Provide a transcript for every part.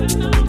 Thank.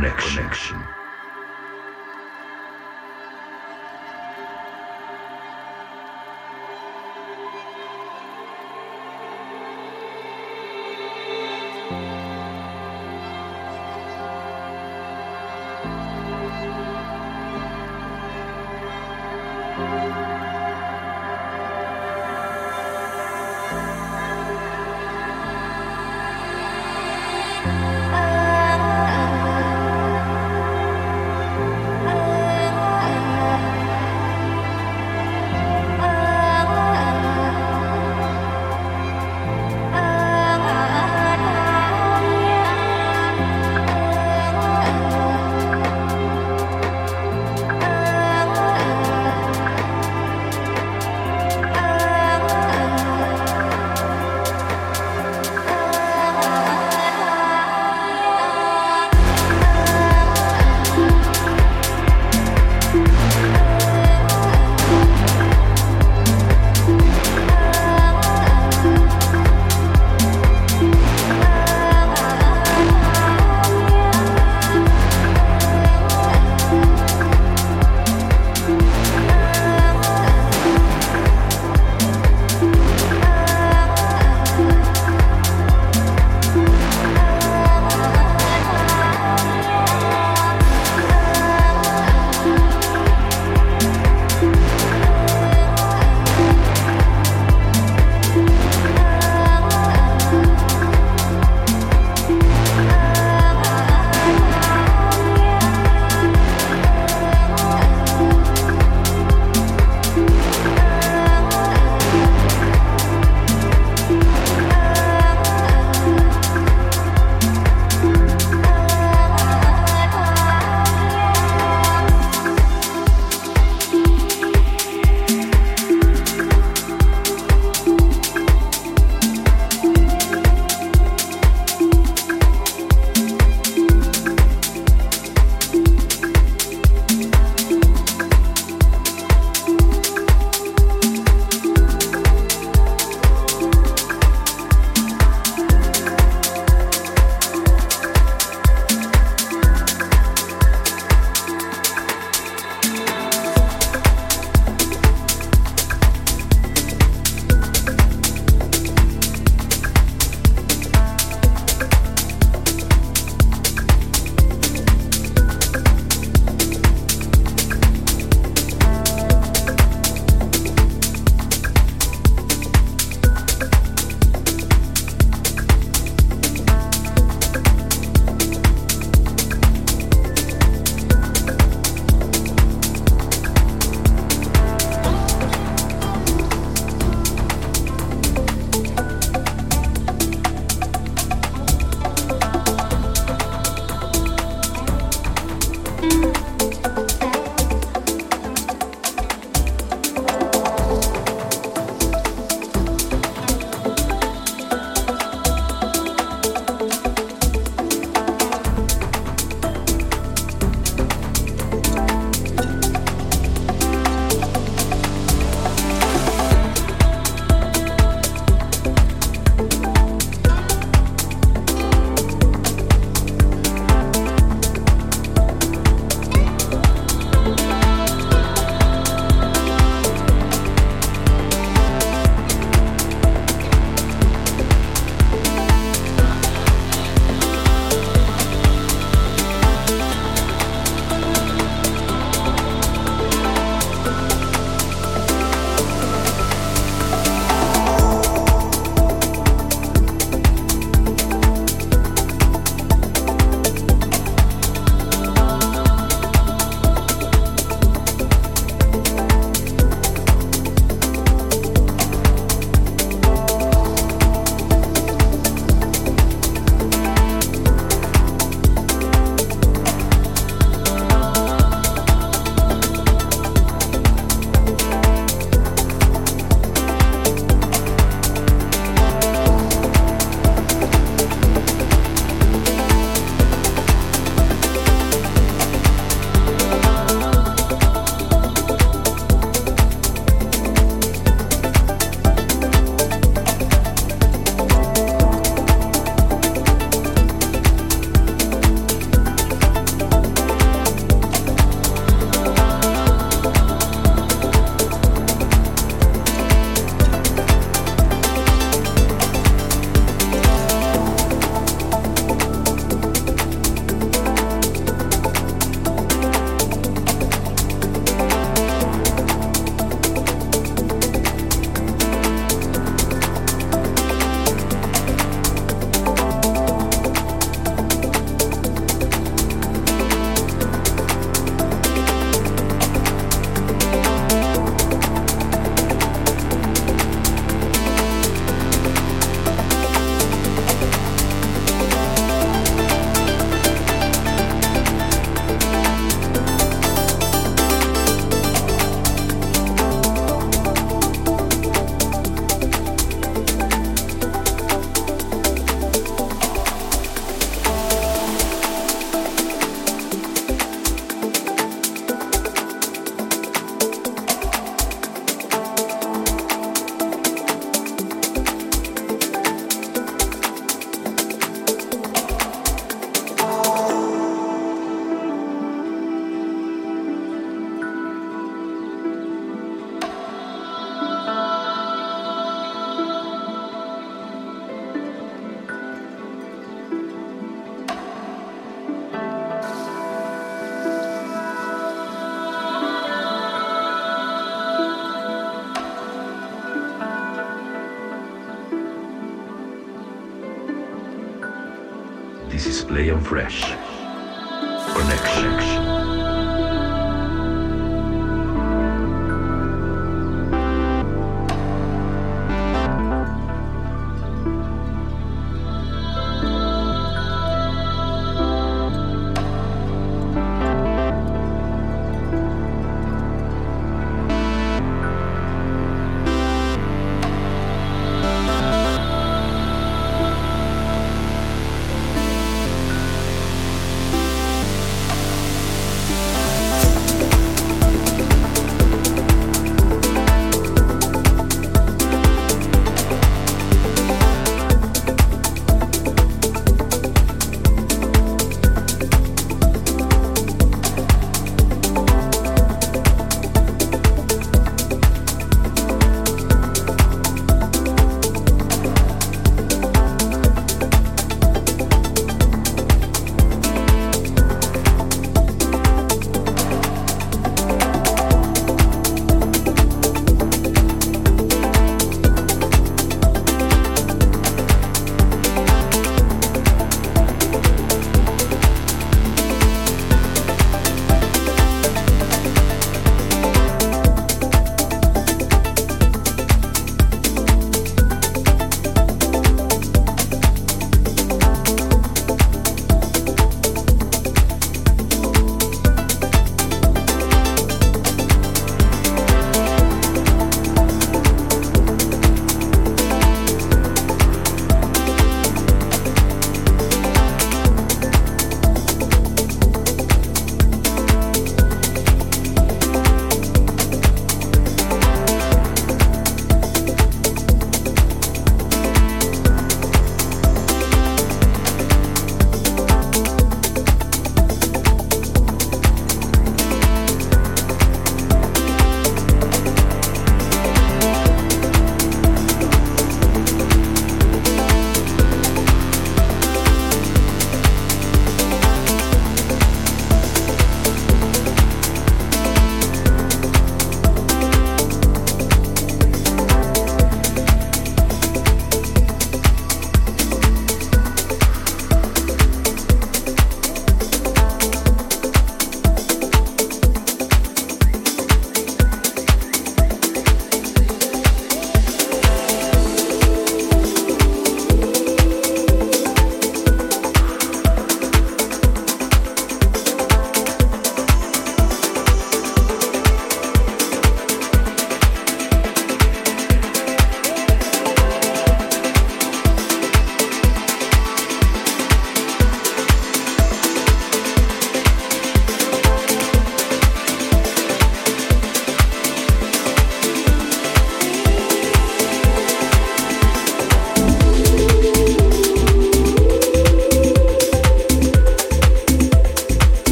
Flesh. Connection.